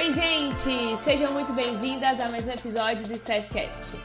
Oi, gente! Sejam muito bem-vindas a mais um episódio do Staffcast.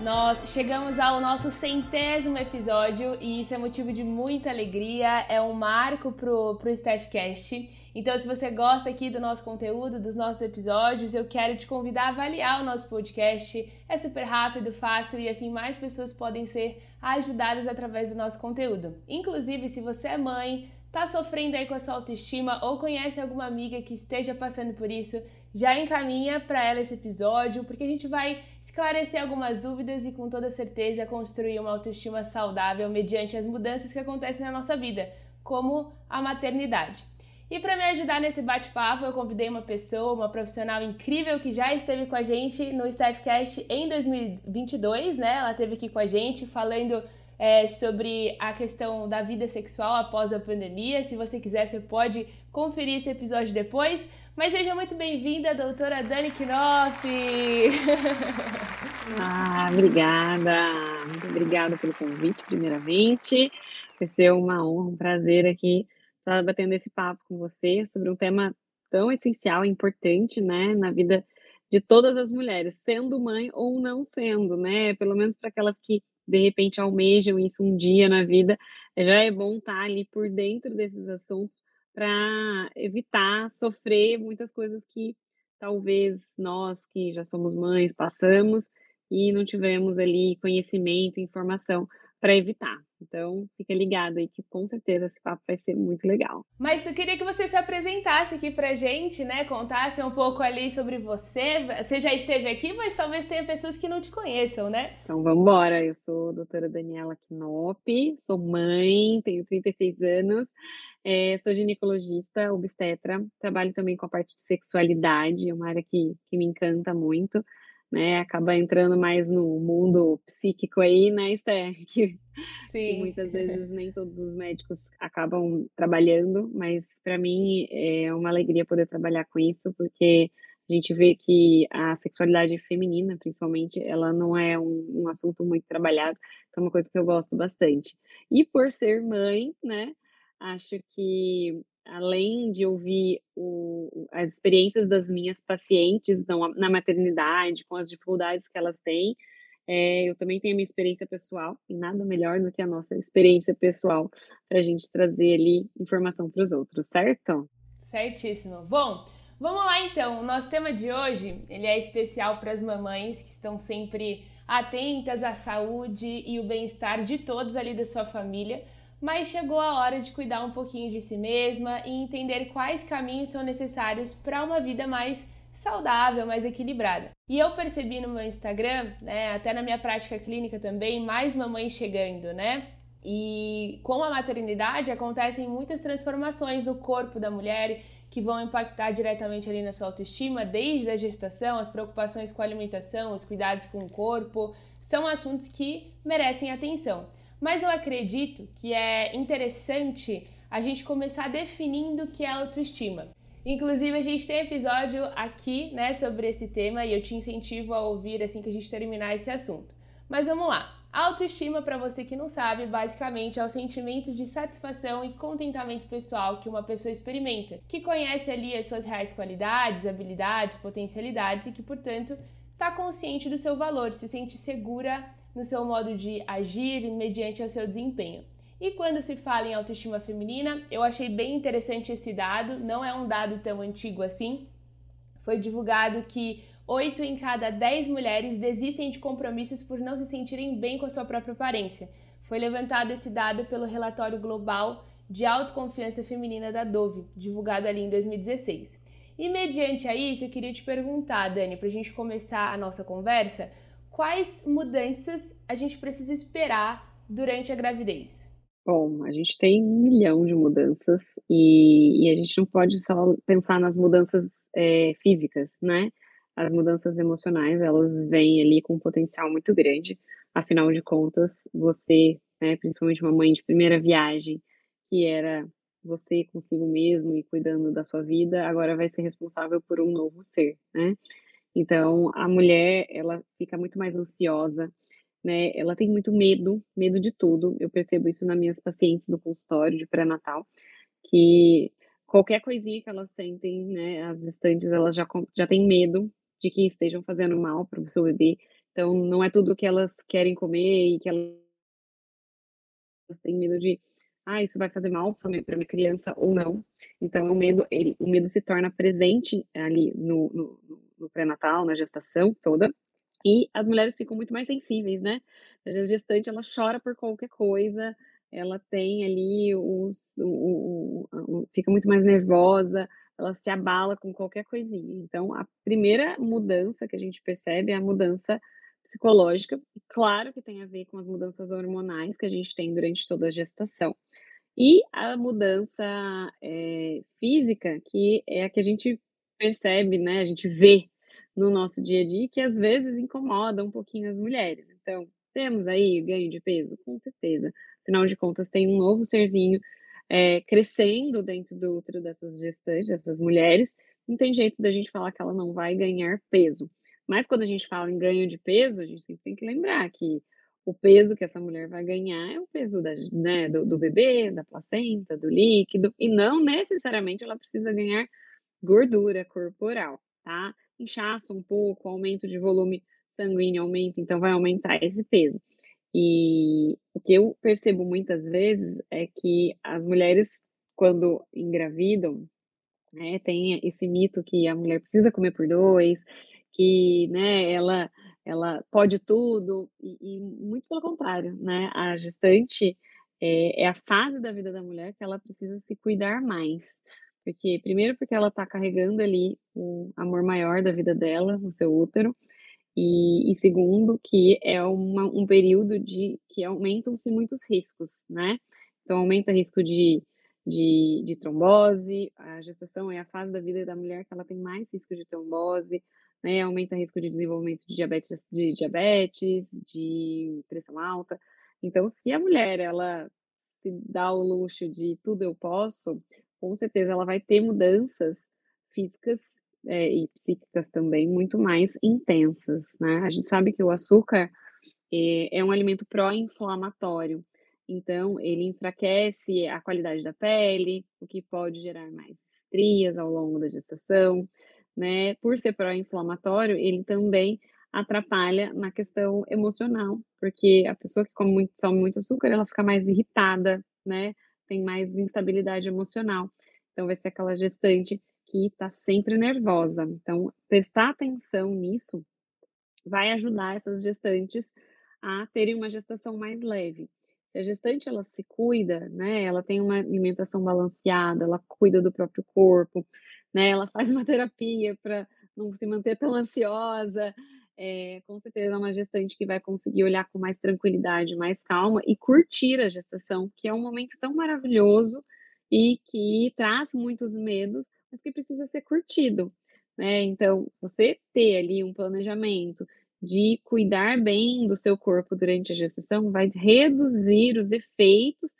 Nós chegamos ao nosso centésimo episódio e isso é motivo de muita alegria, é um marco pro, pro Staffcast. Então, se você gosta aqui do nosso conteúdo, dos nossos episódios, eu quero te convidar a avaliar o nosso podcast. É super rápido, fácil e assim mais pessoas podem ser ajudadas através do nosso conteúdo. Inclusive, se você é mãe, tá sofrendo aí com a sua autoestima ou conhece alguma amiga que esteja passando por isso, já encaminha para ela esse episódio, porque a gente vai esclarecer algumas dúvidas e com toda certeza construir uma autoestima saudável mediante as mudanças que acontecem na nossa vida, como a maternidade. E para me ajudar nesse bate-papo, eu convidei uma pessoa, uma profissional incrível que já esteve com a gente no Staffcast em 2022, né? Ela esteve aqui com a gente falando é, sobre a questão da vida sexual após a pandemia. Se você quiser, você pode conferir esse episódio depois. Mas seja muito bem-vinda, doutora Dani Knop! ah, obrigada! Muito obrigada pelo convite, primeiramente. Vai ser uma honra, um prazer aqui estar batendo esse papo com você sobre um tema tão essencial e importante, né, na vida de todas as mulheres, sendo mãe ou não sendo, né? Pelo menos para aquelas que de repente almejam isso um dia na vida, já é bom estar ali por dentro desses assuntos para evitar sofrer muitas coisas que talvez nós que já somos mães passamos e não tivemos ali conhecimento, informação para evitar. Então, fica ligado aí que com certeza esse papo vai ser muito legal. Mas eu queria que você se apresentasse aqui pra gente, né? Contasse um pouco ali sobre você. Você já esteve aqui, mas talvez tenha pessoas que não te conheçam, né? Então, vamos embora. Eu sou a doutora Daniela Knop, sou mãe, tenho 36 anos, é, sou ginecologista, obstetra, trabalho também com a parte de sexualidade, é uma área que, que me encanta muito né? Acaba entrando mais no mundo psíquico aí, né, Esther? Que, que muitas vezes nem todos os médicos acabam trabalhando, mas para mim é uma alegria poder trabalhar com isso, porque a gente vê que a sexualidade feminina, principalmente, ela não é um, um assunto muito trabalhado, então é uma coisa que eu gosto bastante. E por ser mãe, né, acho que além de ouvir o, as experiências das minhas pacientes na, maternidade, com as dificuldades que elas têm, é, eu também tenho a minha experiência pessoal, e nada melhor do que a nossa experiência pessoal para a gente trazer ali informação para os outros, certo? Certíssimo. Bom, vamos lá então. O nosso tema de hoje ele é especial para as mamães que estão sempre atentas à saúde e o bem-estar de todos ali da sua família mas chegou a hora de cuidar um pouquinho de si mesma e entender quais caminhos são necessários para uma vida mais saudável, mais equilibrada. E eu percebi no meu Instagram, né, até na minha prática clínica também, mais mamães chegando, né? E com a maternidade acontecem muitas transformações no corpo da mulher que vão impactar diretamente ali na sua autoestima, desde a gestação, as preocupações com a alimentação, os cuidados com o corpo, são assuntos que merecem atenção. Mas eu acredito que é interessante a gente começar definindo o que é autoestima. Inclusive, a gente tem episódio aqui, né, sobre esse tema e eu te incentivo a ouvir assim que a gente terminar esse assunto. Mas vamos lá. Autoestima, para você que não sabe, basicamente é o sentimento de satisfação e contentamento pessoal que uma pessoa experimenta, que conhece ali as suas reais qualidades, habilidades, potencialidades e que, portanto, está consciente do seu valor, se sente segura no seu modo de agir mediante o seu desempenho. E quando se fala em autoestima feminina, eu achei bem interessante esse dado, não é um dado tão antigo assim. Foi divulgado que 8 em cada 10 mulheres desistem de compromissos por não se sentirem bem com a sua própria aparência. Foi levantado esse dado pelo relatório global de autoconfiança feminina da Dove, divulgado ali em 2016. E mediante a isso, eu queria te perguntar, Dani, para a gente começar a nossa conversa, quais mudanças a gente precisa esperar durante a gravidez? Bom, a gente tem um milhão de mudanças e, e a gente não pode só pensar nas mudanças é, físicas, né? As mudanças emocionais, elas vêm ali com um potencial muito grande. Afinal de contas, você, né, principalmente uma mãe de primeira viagem, que era você consigo mesmo e cuidando da sua vida, agora vai ser responsável por um novo ser, né? Então, a mulher, ela fica muito mais ansiosa, né? Ela tem muito medo, medo de tudo. Eu percebo isso nas minhas pacientes no consultório de pré-natal, que qualquer coisinha que elas sentem, né, as gestantes, elas já já têm medo de que estejam fazendo mal para o seu bebê, então não é tudo que elas querem comer e que elas têm medo de: "Ah, isso vai fazer mal para minha minha criança ou não". Então o medo ele o medo se torna presente ali no no no pré-natal, na gestação toda, e as mulheres ficam muito mais sensíveis, né. A gestante ela chora por qualquer coisa, ela tem ali os o o o fica muito mais nervosa, ela se abala com qualquer coisinha. Então a primeira mudança que a gente percebe é a mudança psicológica, claro que tem a ver com as mudanças hormonais que a gente tem durante toda a gestação. E a mudança, eh, física, que é a que a gente percebe, né, a gente vê no nosso dia a dia, que às vezes incomoda um pouquinho as mulheres. Então, temos aí ganho de peso? Com certeza. Afinal de contas, tem um novo serzinho, eh, crescendo dentro do útero dessas gestantes, dessas mulheres, não tem jeito da gente falar que ela não vai ganhar peso. Mas quando a gente fala em ganho de peso, a gente sempre tem que lembrar que o peso que essa mulher vai ganhar é o peso da né, do do bebê, da placenta, do líquido, e não necessariamente ela precisa ganhar gordura corporal, tá. Inchaço um pouco, aumento de volume sanguíneo aumenta, então vai aumentar esse peso. E o que eu percebo muitas vezes é que as mulheres, quando engravidam, né, tem esse mito que a mulher precisa comer por 2, que, né, ela ela pode tudo, e e muito pelo contrário, né, a gestante, eh, é a fase da vida da mulher que ela precisa se cuidar mais. Porque primeiro porque ela tá carregando ali o amor maior da vida dela no seu útero, e e segundo que é uma um período de que aumentam-se muitos riscos, né. Então aumenta risco de de de trombose, a gestação é a fase da vida da mulher que ela tem mais risco de trombose, né, aumenta risco de desenvolvimento de diabetes de diabetes, de pressão alta. Então se a mulher ela se dá o luxo de "tudo eu posso", com certeza ela vai ter mudanças físicas, eh, e psíquicas também muito mais intensas, né. A gente sabe que o açúcar, eh, é um alimento pró-inflamatório, então ele enfraquece a qualidade da pele, o que pode gerar mais estrias ao longo da gestação, né. Por ser pró-inflamatório, ele também atrapalha na questão emocional, porque a pessoa que come muito consome muito açúcar, ela fica mais irritada, né, tem mais instabilidade emocional. Então vai ser aquela gestante que tá sempre nervosa. Então prestar atenção nisso vai ajudar essas gestantes a terem uma gestação mais leve. Se a gestante ela se cuida, né, ela tem uma alimentação balanceada, ela cuida do próprio corpo, né, ela faz uma terapia pra não se manter tão ansiosa, eh, com certeza é uma gestante que vai conseguir olhar com mais tranquilidade, mais calma e curtir a gestação, que é um momento tão maravilhoso e que traz muitos medos, mas que precisa ser curtido, né. Então, você ter ali um planejamento de cuidar bem do seu corpo durante a gestação vai reduzir os efeitos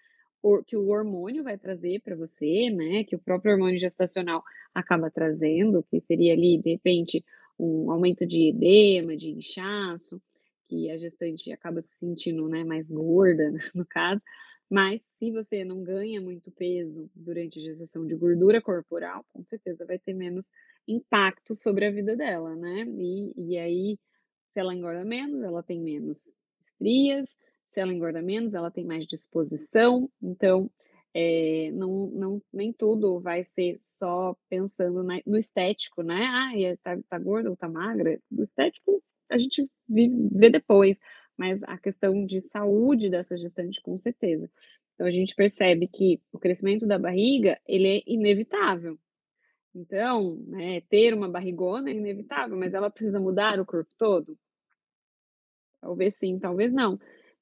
que o hormônio vai trazer pra você, né, que o próprio hormônio gestacional acaba trazendo, que seria ali, de repente, um aumento de edema, de inchaço, que a gestante acaba se sentindo, né, mais gorda, no caso. Mas se você não ganha muito peso durante a gestação de gordura corporal, com certeza vai ter menos impacto sobre a vida dela, né. E e aí, se ela engorda menos, ela tem menos estrias, se ela engorda menos, ela tem mais disposição, então, eh, não não nem tudo vai ser só pensando na no estético, né. "Ai, tá tá gorda ou tá magra", o estético a gente vê depois, mas a questão de saúde dessa gestante, com certeza. Então a gente percebe que o crescimento da barriga, ele é inevitável. Então, né, ter uma barrigona é inevitável, mas ela precisa mudar o corpo todo? Talvez sim, talvez não.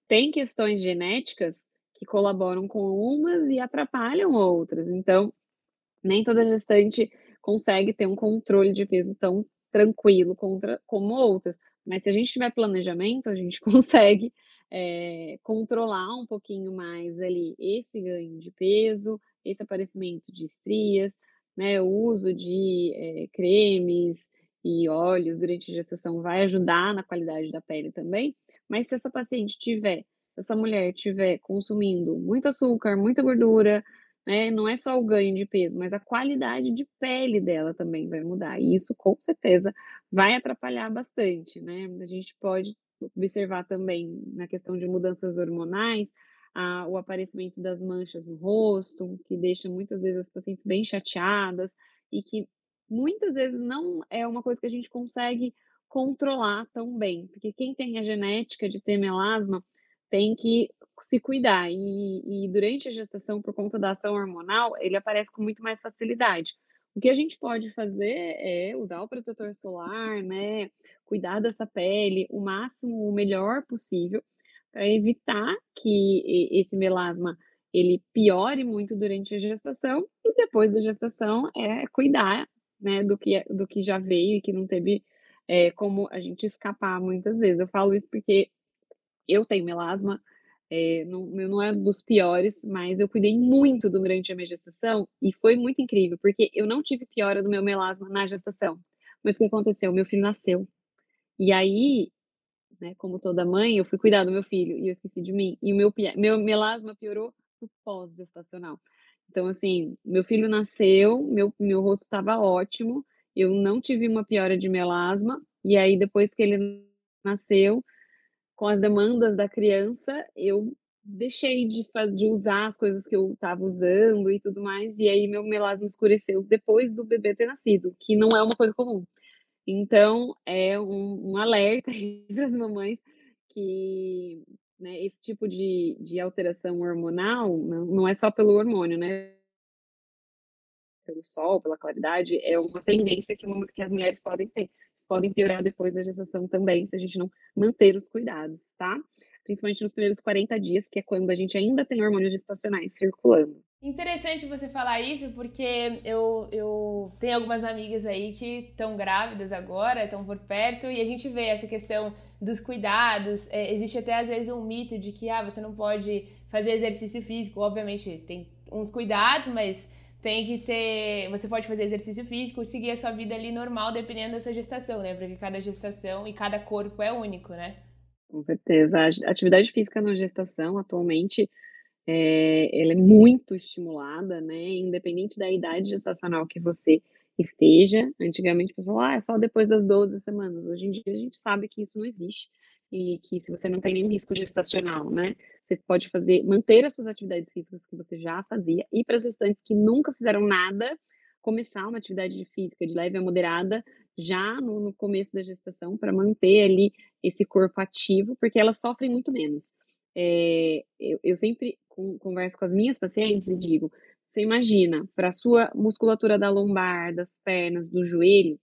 Tem questões genéticas que colaboram com umas e atrapalham outras, então nem toda gestante consegue ter um controle de peso tão tranquilo contra como outras, mas se a gente tiver planejamento, a gente consegue, eh, controlar um pouquinho mais ali esse ganho de peso, esse aparecimento de estrias, né, o uso de, eh, cremes e óleos durante a gestação vai ajudar na qualidade da pele também, mas se essa paciente tiver essa mulher tiver consumindo muito açúcar, muita gordura, né? Não é só o ganho de peso, mas a qualidade de pele dela também vai mudar. E isso, com certeza, vai atrapalhar bastante, né? A gente pode observar também na questão de mudanças hormonais, a, o aparecimento das manchas no rosto, que deixa muitas vezes as pacientes bem chateadas e que muitas vezes não é uma coisa que a gente consegue controlar tão bem, porque quem tem a genética de ter melasma tem que se cuidar. E, e, durante a gestação, por conta da ação hormonal, ele aparece com muito mais facilidade. O que a gente pode fazer é usar o protetor solar, né? Cuidar dessa pele o máximo, o melhor possível, para evitar que esse melasma ele piore muito durante a gestação e depois da gestação é cuidar, né, do que do que já veio e que não teve é, como a gente escapar muitas vezes. Eu falo isso porque eu tenho melasma, é, não, não é dos piores, mas eu cuidei muito durante a minha gestação e foi muito incrível, porque eu não tive piora do meu melasma na gestação. Mas o que aconteceu? Meu filho nasceu. E aí, né, como toda mãe, eu fui cuidar do meu filho e eu esqueci de mim. E o meu, meu melasma piorou no pós-gestacional. Então, assim, meu filho nasceu, meu, meu rosto estava ótimo, eu não tive uma piora de melasma, e aí depois que ele nasceu, com as demandas da criança, eu deixei de, de usar as coisas que eu estava usando e tudo mais, e aí meu melasma escureceu depois do bebê ter nascido, que não é uma coisa comum. Então, é um, um alerta para as mamães que né, esse tipo de, de alteração hormonal não, não é só pelo hormônio, né? Pelo sol, pela claridade, é uma tendência que, que as mulheres podem ter podem piorar depois da gestação também, se a gente não manter os cuidados, tá? Principalmente nos primeiros 40 dias, que é quando a gente ainda tem hormônios gestacionais circulando. Interessante você falar isso, porque eu, eu tenho algumas amigas aí que estão grávidas agora, estão por perto, e a gente vê essa questão dos cuidados. É, existe até às vezes um mito de que ah, você não pode fazer exercício físico. Obviamente, tem uns cuidados, mas tem que ter. Você pode fazer exercício físico, seguir a sua vida ali normal, dependendo da sua gestação, né? Porque cada gestação e cada corpo é único, né? Com certeza. A atividade física na gestação, atualmente, é, ela é muito estimulada, né? Independente da idade gestacional que você esteja. Antigamente, o pessoal, ah, é só depois das 12 semanas. Hoje em dia, a gente sabe que isso não existe e que se você não tem nenhum risco gestacional, né? Você pode fazer, manter as suas atividades físicas que você já fazia e para as gestantes que nunca fizeram nada, começar uma atividade física de leve a moderada já no, no começo da gestação para manter ali esse corpo ativo, porque elas sofrem muito menos. É, eu, eu, sempre converso com as minhas pacientes e digo: você imagina, para a sua musculatura da lombar, das pernas, do joelho,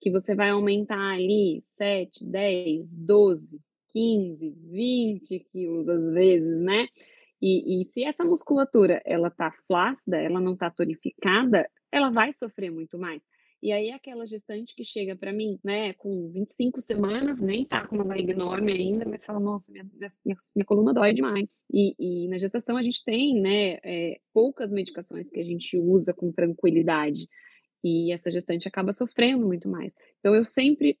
que você vai aumentar ali 7, 10, 12, 15, 20 quilos às vezes, né? E, e se essa musculatura ela tá flácida, ela não tá tonificada, ela vai sofrer muito mais. E aí aquela gestante que chega para mim, né, com 25 semanas, nem tá com uma barriga enorme ainda, mas fala, nossa, minha, minha, minha coluna dói demais. E, e, na gestação a gente tem, né, é, poucas medicações que a gente usa com tranquilidade. E essa gestante acaba sofrendo muito mais. Então eu sempre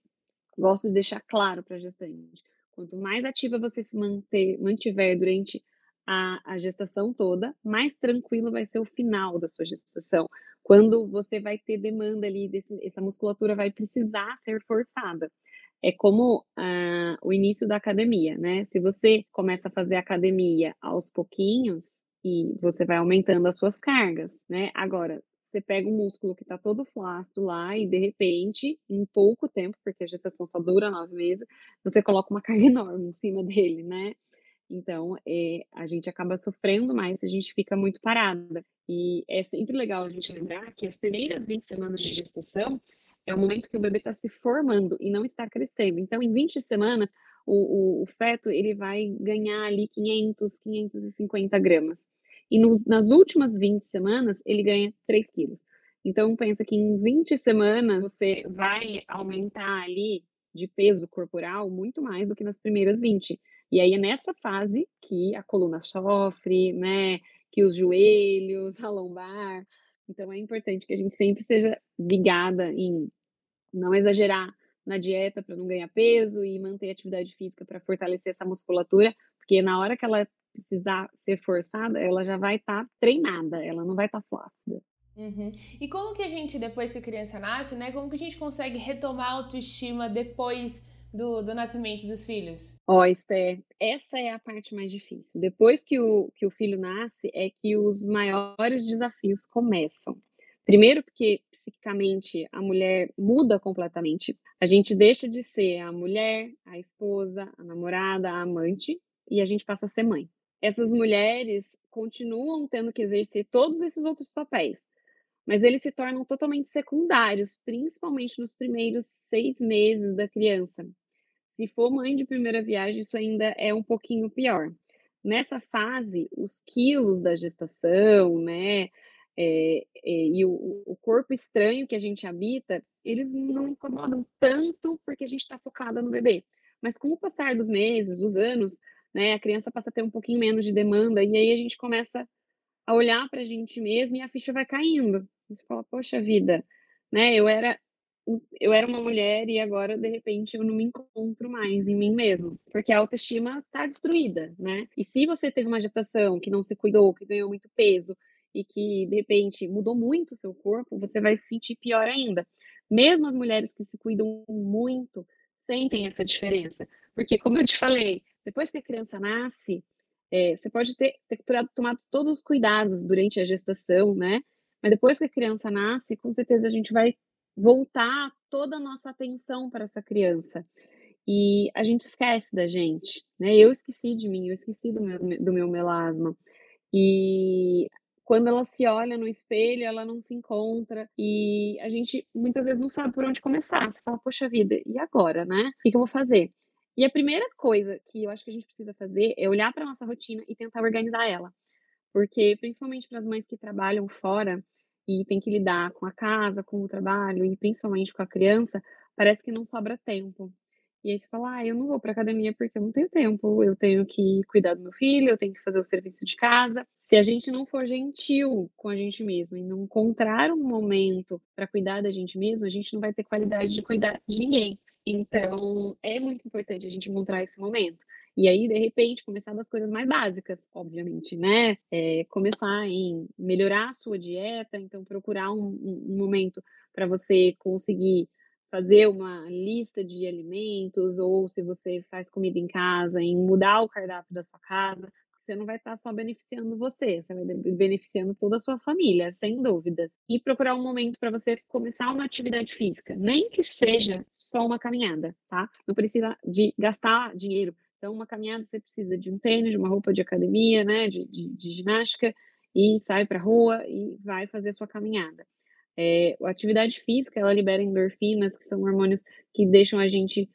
gosto de deixar claro para a gestante, quanto mais ativa você se manter, mantiver durante a, a, gestação toda, mais tranquilo vai ser o final da sua gestação. Quando você vai ter demanda ali, desse, essa musculatura vai precisar ser forçada. É como uh, o início da academia, né? Se você começa a fazer academia aos pouquinhos e você vai aumentando as suas cargas, né? Agora, você pega um músculo que está todo flácido lá e de repente, em pouco tempo, porque a gestação só dura nove meses, você coloca uma carga enorme em cima dele, né? Então, é, a gente acaba sofrendo mais se a gente fica muito parada. E é sempre legal a gente lembrar que as primeiras 20 semanas de gestação é o momento que o bebê está se formando e não está crescendo. Então, em 20 semanas, o, o, o feto ele vai ganhar ali 500, 550 gramas. E nas últimas 20 semanas, ele ganha 3 quilos. Então, pensa que em 20 semanas você vai aumentar ali de peso corporal muito mais do que nas primeiras 20. E aí é nessa fase que a coluna sofre, né? Que os joelhos, a lombar. Então é importante que a gente sempre esteja ligada em não exagerar na dieta para não ganhar peso e manter atividade física para fortalecer essa musculatura, porque na hora que ela precisar ser forçada, ela já vai estar tá treinada, ela não vai estar tá flácida. Uhum. E como que a gente, depois que a criança nasce, né, como que a gente consegue retomar a autoestima depois do, do nascimento dos filhos? Ó, oh, Esther, essa é a parte mais difícil. Depois que o, que o filho nasce, é que os maiores desafios começam. Primeiro, porque psiquicamente a mulher muda completamente. A gente deixa de ser a mulher, a esposa, a namorada, a amante, e a gente passa a ser mãe. Essas mulheres continuam tendo que exercer todos esses outros papéis, mas eles se tornam totalmente secundários, principalmente nos primeiros seis meses da criança. Se for mãe de primeira viagem, isso ainda é um pouquinho pior. Nessa fase, os quilos da gestação, né, é, é, e o, o, corpo estranho que a gente habita, eles não incomodam tanto porque a gente está focada no bebê. Mas com o passar dos meses, dos anos, né, a criança passa a ter um pouquinho menos de demanda e aí a gente começa a olhar para a gente mesmo e a ficha vai caindo. Você fala, poxa vida, né? Eu era eu era uma mulher e agora de repente eu não me encontro mais em mim mesmo, porque a autoestima está destruída, né? E se você teve uma gestação que não se cuidou, que ganhou muito peso e que de repente mudou muito o seu corpo, você vai se sentir pior ainda. Mesmo as mulheres que se cuidam muito sentem essa diferença, porque como eu te falei, depois que a criança nasce, é, você pode ter, ter tomado todos os cuidados durante a gestação, né? Mas depois que a criança nasce, com certeza a gente vai voltar toda a nossa atenção para essa criança. E a gente esquece da gente, né? Eu esqueci de mim, eu esqueci do meu, do meu melasma. E quando ela se olha no espelho, ela não se encontra. E a gente muitas vezes não sabe por onde começar. Você fala, poxa vida, e agora, né? O que, eu vou fazer? E a primeira coisa que eu acho que a gente precisa fazer é olhar para nossa rotina e tentar organizar ela. Porque, principalmente para as mães que trabalham fora e tem que lidar com a casa, com o trabalho e principalmente com a criança, parece que não sobra tempo. E aí você fala, ah, eu não vou para academia porque eu não tenho tempo, eu tenho que cuidar do meu filho, eu tenho que fazer o serviço de casa. Se a gente não for gentil com a gente mesmo e não encontrar um momento para cuidar da gente mesmo, a gente não vai ter qualidade de cuidar de ninguém. Então, é muito importante a gente encontrar esse momento. E aí, de repente, começar das coisas mais básicas, obviamente, né? É, começar em melhorar a sua dieta, então procurar um, um momento para você conseguir fazer uma lista de alimentos, ou se você faz comida em casa, em mudar o cardápio da sua casa, você não vai estar só beneficiando você, você vai beneficiando toda a sua família, sem dúvidas. E procurar um momento para você começar uma atividade física, nem que seja só uma caminhada, tá? Não precisa de gastar dinheiro. Então, uma caminhada você precisa de um tênis, de uma roupa de academia, né, de, de, de ginástica, e sai para a rua e vai fazer a sua caminhada. É, a atividade física, ela libera endorfinas, que são hormônios que deixam a gente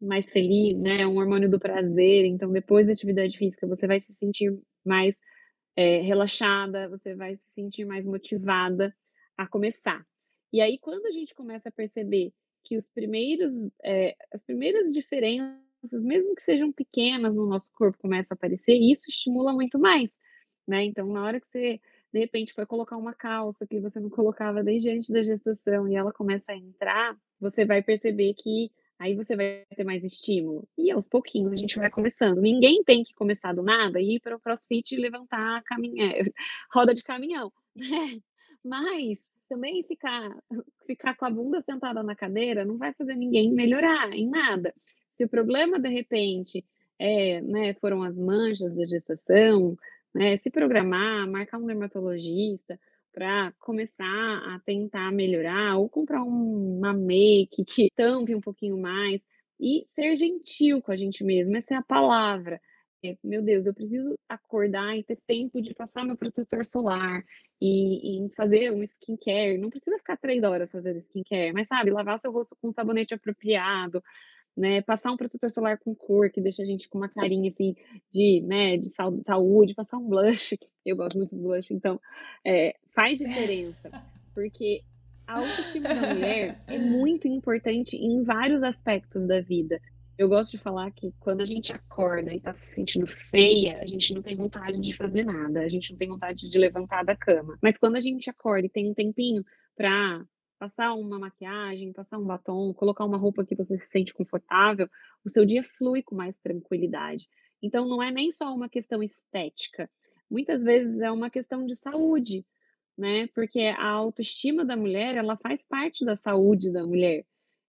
mais feliz, né? É um hormônio do prazer. Então, depois da atividade física, você vai se sentir mais é, relaxada, você vai se sentir mais motivada a começar. E aí, quando a gente começa a perceber que os primeiros, é, as primeiras diferenças, mesmo que sejam pequenas no nosso corpo, começam a aparecer, isso estimula muito mais, né? Então, na hora que você de repente foi colocar uma calça que você não colocava desde antes da gestação e ela começa a entrar, você vai perceber que Aí você vai ter mais estímulo. E aos pouquinhos a gente vai começando. Ninguém tem que começar do nada e ir para o crossfit e levantar caminha... roda de caminhão. Né? Mas também ficar, ficar com a bunda sentada na cadeira não vai fazer ninguém melhorar em nada. Se o problema, de repente, é, né, foram as manchas da gestação, né, se programar, marcar um dermatologista, para começar a tentar melhorar ou comprar uma make que tampe um pouquinho mais e ser gentil com a gente mesmo, essa é a palavra. É, meu Deus, eu preciso acordar e ter tempo de passar meu protetor solar e, e fazer um skincare. Não precisa ficar três horas fazendo skincare, mas sabe, lavar seu rosto com um sabonete apropriado, né? Passar um protetor solar com cor, que deixa a gente com uma carinha assim de, né, de saúde, passar um blush, eu gosto muito do blush, então é, faz diferença, porque a autoestima da mulher é muito importante em vários aspectos da vida. Eu gosto de falar que quando a gente acorda e tá se sentindo feia, a gente não tem vontade de fazer nada, a gente não tem vontade de levantar da cama. Mas quando a gente acorda e tem um tempinho pra passar uma maquiagem, passar um batom, colocar uma roupa que você se sente confortável, o seu dia flui com mais tranquilidade. Então não é nem só uma questão estética, muitas vezes é uma questão de saúde, né? Porque a autoestima da mulher, ela faz parte da saúde da mulher.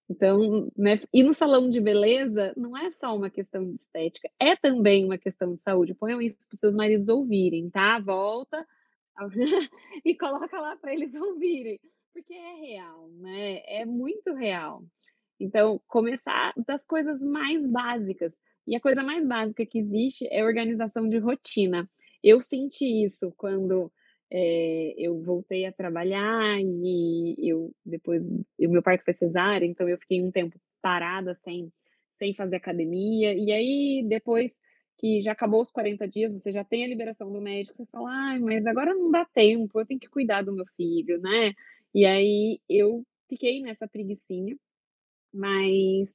Então, né, ir no salão de beleza não é só uma questão de estética, é também uma questão de saúde. Ponham isso para os seus maridos ouvirem, tá? Volta e coloca lá para eles ouvirem, porque é real, né? É muito real. Então, começar das coisas mais básicas. E a coisa mais básica que existe é organização de rotina. Eu senti isso quando é, eu voltei a trabalhar e eu depois o meu parto foi cesárea, então eu fiquei um tempo parada sem, sem fazer academia. E aí, depois que já acabou os 40 dias, você já tem a liberação do médico, você fala, ai, mas agora não dá tempo, eu tenho que cuidar do meu filho, né? E aí eu fiquei nessa preguiçinha, mas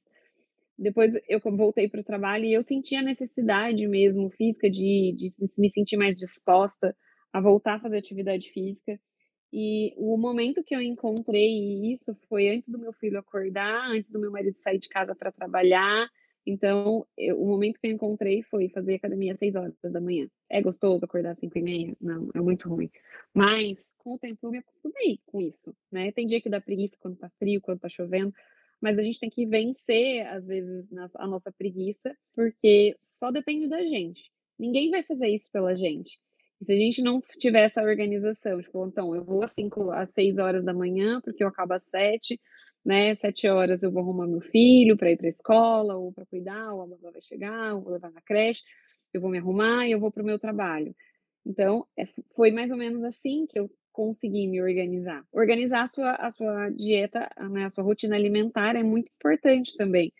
depois eu voltei para o trabalho e eu senti a necessidade mesmo física de, de me sentir mais disposta a voltar a fazer atividade física. E o momento que eu encontrei isso foi antes do meu filho acordar, antes do meu marido sair de casa para trabalhar. Então, eu, o momento que eu encontrei foi fazer academia às 6 horas da manhã. É gostoso acordar às 5 e meia? Não, é muito ruim. Mas, com o tempo, eu me acostumei com isso, né? Tem dia que dá preguiça quando tá frio, quando tá chovendo. Mas a gente tem que vencer, às vezes, a nossa preguiça, porque só depende da gente. Ninguém vai fazer isso pela gente. E se a gente não tiver essa organização, tipo, então, eu vou às 5, às 6 horas da manhã, porque eu acabo às 7, né? 7 horas eu vou arrumar meu filho para ir para escola, ou para cuidar, ou a mamãe vai chegar, ou vou levar na creche, eu vou me arrumar e eu vou para o meu trabalho. Então, é, foi mais ou menos assim que eu consegui me organizar. Organizar a sua, a sua dieta, né, a sua rotina alimentar é muito importante também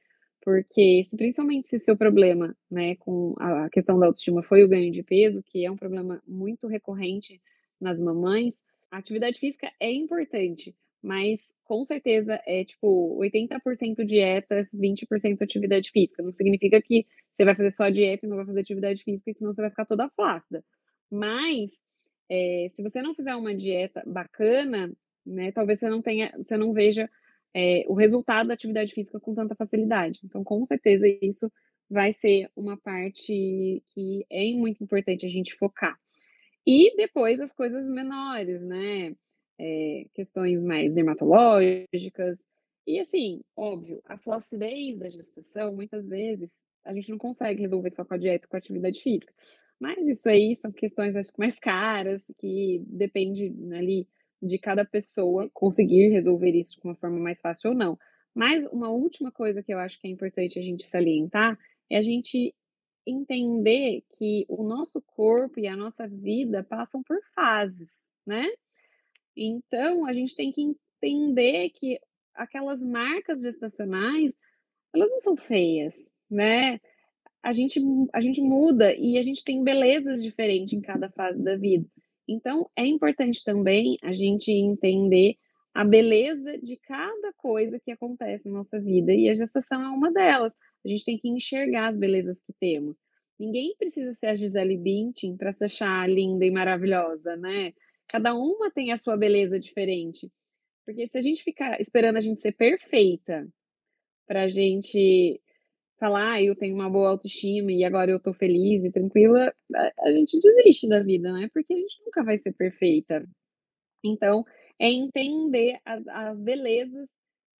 porque se, principalmente se seu problema, né, com a questão da autoestima foi o ganho de peso, que é um problema muito recorrente nas mamães, a atividade física é importante, mas com certeza é tipo 80% dietas, 20% atividade física. Não significa que você vai fazer só dieta e não vai fazer atividade física, senão você vai ficar toda flácida. Mas é, se você não fizer uma dieta bacana, né, talvez você não tenha, você não veja é, o resultado da atividade física com tanta facilidade. Então, com certeza, isso vai ser uma parte que é muito importante a gente focar. E depois as coisas menores, né? É, questões mais dermatológicas. E assim, óbvio, a flacidez da gestação, muitas vezes, a gente não consegue resolver só com a dieta, com a atividade física. Mas isso aí são questões, acho mais caras, que depende né, ali de cada pessoa conseguir resolver isso com uma forma mais fácil ou não. Mas uma última coisa que eu acho que é importante a gente salientar é a gente entender que o nosso corpo e a nossa vida passam por fases, né? Então, a gente tem que entender que aquelas marcas gestacionais, elas não são feias, né? A gente, a gente muda e a gente tem belezas diferentes em cada fase da vida. Então, é importante também a gente entender a beleza de cada coisa que acontece na nossa vida, e a gestação é uma delas. A gente tem que enxergar as belezas que temos. Ninguém precisa ser a Gisele Bündchen para se achar linda e maravilhosa, né? Cada uma tem a sua beleza diferente. Porque se a gente ficar esperando a gente ser perfeita para a gente falar, ah, eu tenho uma boa autoestima e agora eu tô feliz e tranquila, a, gente desiste da vida, né? Porque a gente nunca vai ser perfeita. Então, é entender as, as belezas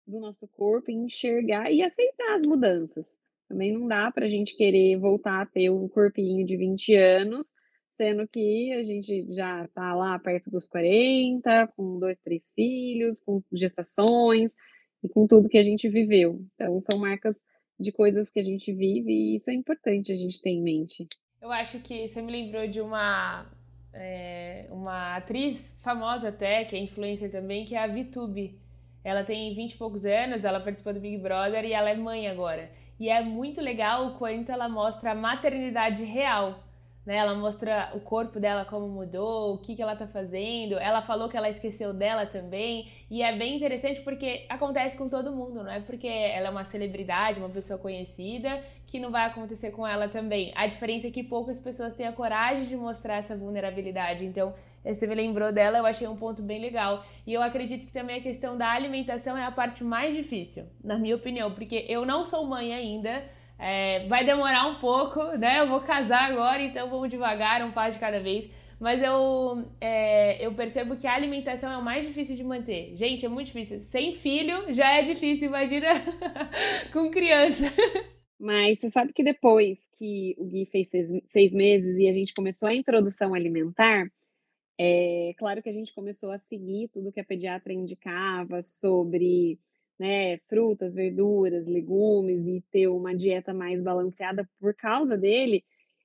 do nosso corpo, enxergar e aceitar as mudanças. Também não dá pra gente querer voltar a ter um corpinho de 20 anos, sendo que a gente já tá lá perto dos 40, com dois, três filhos, com gestações e com tudo que a gente viveu. Então, são marcas de coisas que a gente vive e isso é importante a gente ter em mente. Eu acho que você me lembrou de uma é, uma atriz famosa até, que é influencer também, que é a VTube. Ela tem 20 e poucos anos, ela participou do Big Brother e ela é mãe agora. E é muito legal o quanto ela mostra a maternidade real né? Ela mostra o corpo dela como mudou, o que, que ela tá fazendo. Ela falou que ela esqueceu dela também. E é bem interessante porque acontece com todo mundo, não é porque ela é uma celebridade, uma pessoa conhecida, que não vai acontecer com ela também. A diferença é que poucas pessoas têm a coragem de mostrar essa vulnerabilidade. Então, você me lembrou dela, eu achei um ponto bem legal. E eu acredito que também a questão da alimentação é a parte mais difícil, na minha opinião, porque eu não sou mãe ainda, É, vai demorar um pouco, né? Eu vou casar agora, então vamos devagar, um passo de cada vez. Mas eu, é, eu percebo que a alimentação é o mais difícil de manter. Gente, é muito difícil. Sem filho já é difícil, imagina com criança. Mas você sabe que depois que o Gui fez seis, seis meses e a gente começou a introdução alimentar, é claro que a gente começou a seguir tudo que a pediatra indicava sobre né, frutas, verduras, legumes e ter uma dieta mais balanceada por causa dele.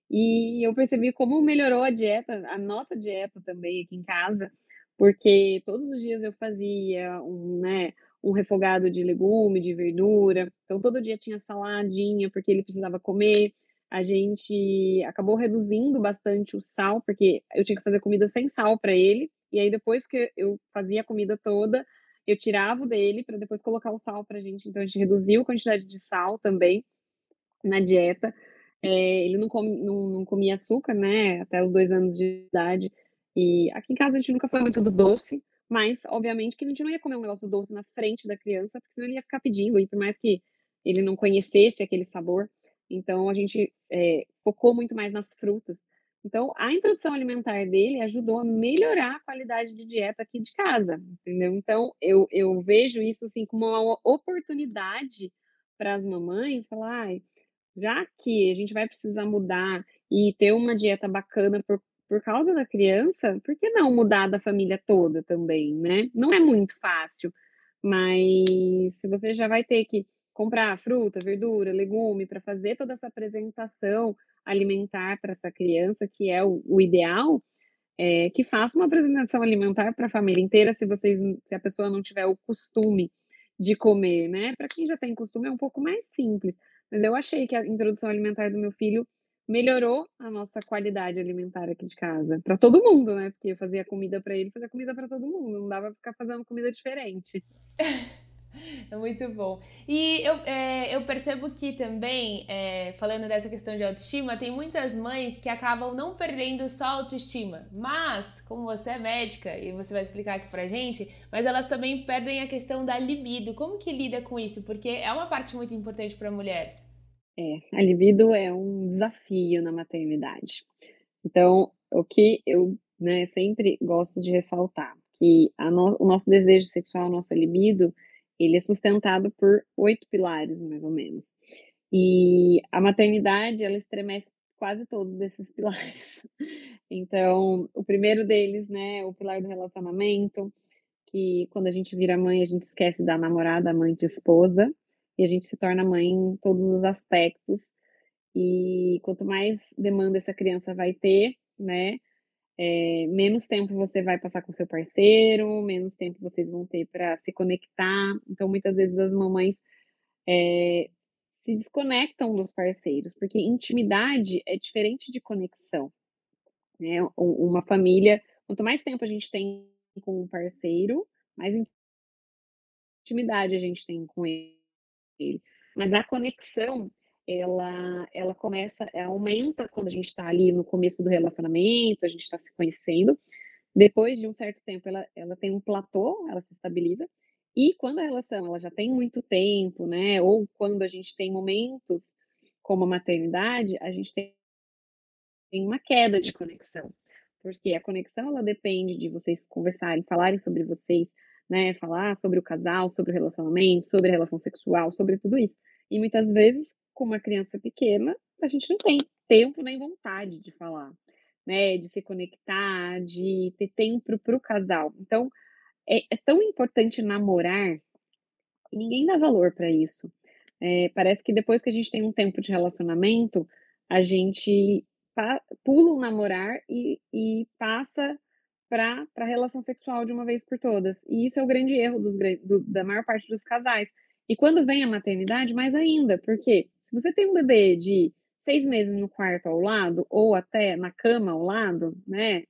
E eu percebi como melhorou a dieta, a nossa dieta também aqui em casa, porque todos os dias eu fazia um, né, um refogado de legume, de verdura. Então todo dia tinha saladinha, porque ele precisava comer a gente acabou reduzindo bastante o sal, porque eu tinha que fazer comida sem sal para ele, e aí depois que eu fazia a comida toda, eu tirava dele para depois colocar o sal para a gente. Então a gente reduziu a quantidade de sal também na dieta. É, ele não, come, não, não, comia açúcar, né, até os dois anos de idade. E aqui em casa a gente nunca foi muito do doce, mas obviamente que a gente não ia comer um negócio doce na frente da criança, porque senão ele ia ficar pedindo, e por mais que ele não conhecesse aquele sabor, então, a gente é, focou muito mais nas frutas. Então, a introdução alimentar dele ajudou a melhorar a qualidade de dieta aqui de casa, entendeu? Então, eu, eu vejo isso assim como uma oportunidade para as mamães falar, já que a gente vai precisar mudar e ter uma dieta bacana por, por causa da criança, por que não mudar da família toda também, né? Não é muito fácil, mas se você já vai ter que comprar fruta, verdura, legume, para fazer toda essa apresentação alimentar para essa criança, que é o, o ideal, é, que faça uma apresentação alimentar para a família inteira, se vocês, se a pessoa não tiver o costume de comer, né? Para quem já tem costume é um pouco mais simples, mas eu achei que a introdução alimentar do meu filho melhorou a nossa qualidade alimentar aqui de casa, para todo mundo, né? Porque eu fazia comida para ele, fazia comida para todo mundo, não dava para ficar fazendo comida diferente. É muito bom. E eu, é, eu percebo que também, é, falando dessa questão de autoestima, tem muitas mães que acabam não perdendo só autoestima, mas, como você é médica e você vai explicar aqui pra gente, mas elas também perdem a questão da libido. Como que lida com isso? Porque é uma parte muito importante para a mulher. É, a libido é um desafio na maternidade. Então, o que eu né, sempre gosto de ressaltar, que no, o nosso desejo sexual, a nossa libido, ele é sustentado por oito pilares, mais ou menos. E a maternidade, ela estremece quase todos desses pilares. Então, o primeiro deles, né, o pilar do relacionamento, que quando a gente vira mãe, a gente esquece da namorada, mãe de esposa, e a gente se torna mãe em todos os aspectos. E quanto mais demanda essa criança vai ter, né, é, menos tempo você vai passar com seu parceiro, menos tempo vocês vão ter para se conectar. Então, muitas vezes as mamães é, se desconectam dos parceiros, porque intimidade é diferente de conexão. Né? Uma família, quanto mais tempo a gente tem com um parceiro, mais intimidade a gente tem com ele. Mas a conexão ela, ela começa, ela aumenta quando a gente está ali no começo do relacionamento, a gente está se conhecendo. Depois de um certo tempo, ela, ela tem um platô, ela se estabiliza. E quando a relação ela já tem muito tempo, né? Ou quando a gente tem momentos como a maternidade, a gente tem, uma queda de conexão. Porque a conexão ela depende de vocês conversarem, falarem sobre vocês, né? Falar sobre o casal, sobre o relacionamento, sobre a relação sexual, sobre tudo isso. E muitas vezes com uma criança pequena, a gente não tem tempo nem vontade de falar, né? De se conectar, de ter tempo para o casal. Então, é, é, tão importante namorar ninguém dá valor para isso. É, parece que depois que a gente tem um tempo de relacionamento, a gente pula o namorar e, e passa para a relação sexual de uma vez por todas. E isso é o grande erro dos, do, da maior parte dos casais. E quando vem a maternidade, mais ainda, porque se você tem um bebê de seis meses no quarto ao lado, ou até na cama ao lado, né?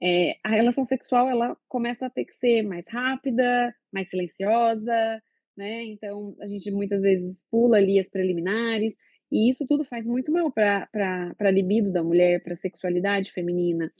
É, a relação sexual ela começa a ter que ser mais rápida, mais silenciosa, né? Então a gente muitas vezes pula ali as preliminares, e isso tudo faz muito mal para a libido da mulher, para a sexualidade feminina,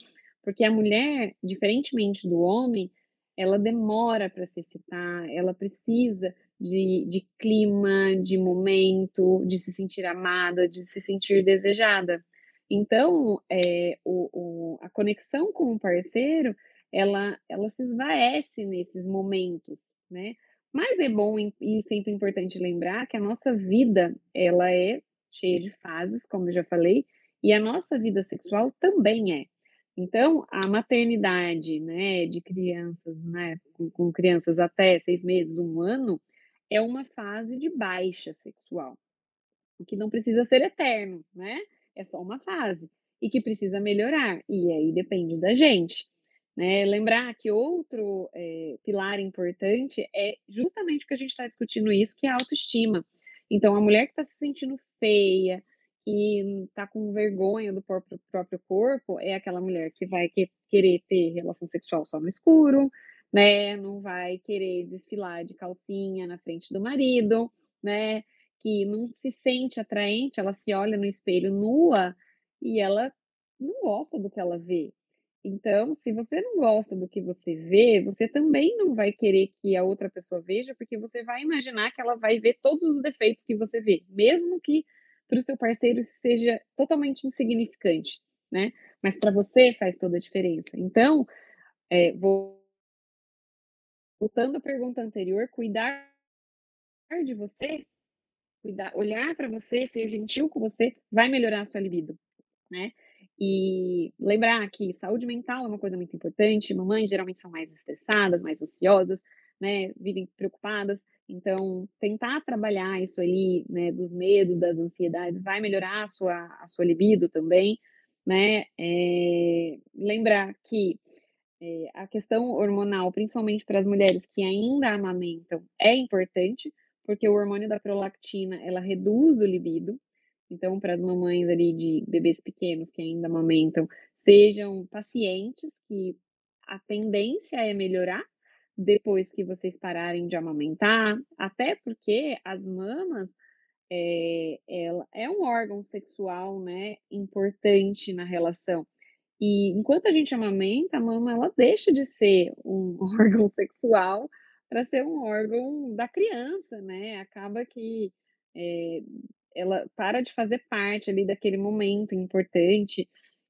porque a mulher, diferentemente do homem, ela demora para se excitar, ela precisa de, de clima, de momento, de se sentir amada, de se sentir desejada. Então, é, o, o, a conexão com o parceiro, ela, ela se esvaece nesses momentos, né? Mas é bom e sempre importante lembrar que a nossa vida, ela é cheia de fases, como eu já falei, e a nossa vida sexual também é. Então, a maternidade, né, de crianças, né, com, com crianças até seis meses, um ano, é uma fase de baixa sexual, que não precisa ser eterno, né? É só uma fase e que precisa melhorar. E aí depende da gente. Né? Lembrar que outro é, pilar importante é justamente o que a gente está discutindo isso, que é a autoestima. Então, a mulher que está se sentindo feia, que está com vergonha do próprio, próprio corpo, é aquela mulher que vai que, querer ter relação sexual só no escuro, né? Não vai querer desfilar de calcinha na frente do marido, né? Que não se sente atraente, ela se olha no espelho nua e ela não gosta do que ela vê. Então, se você não gosta do que você vê, você também não vai querer que a outra pessoa veja, porque você vai imaginar que ela vai ver todos os defeitos que você vê, mesmo que para o seu parceiro seja totalmente insignificante, né? Mas para você faz toda a diferença. Então, é, vou... voltando à pergunta anterior, cuidar de você, cuidar, olhar para você, ser gentil com você, vai melhorar a sua libido, né? E lembrar que saúde mental é uma coisa muito importante. Mamães geralmente são mais estressadas, mais ansiosas, né? Vivem preocupadas. Então, tentar trabalhar isso ali, né, dos medos, das ansiedades, vai melhorar a sua, a sua libido também, né? É, lembrar que é, a questão hormonal, principalmente para as mulheres que ainda amamentam, é importante, porque o hormônio da prolactina, ela reduz o libido, então, para as mamães ali de bebês pequenos que ainda amamentam, sejam pacientes, que a tendência é melhorar depois que vocês pararem de amamentar, até porque as mamas é, ela é um órgão sexual, né, importante na relação. E enquanto a gente amamenta, a mama ela deixa de ser um órgão sexual para ser um órgão da criança, né? Acaba que é, ela para de fazer parte ali daquele momento importante.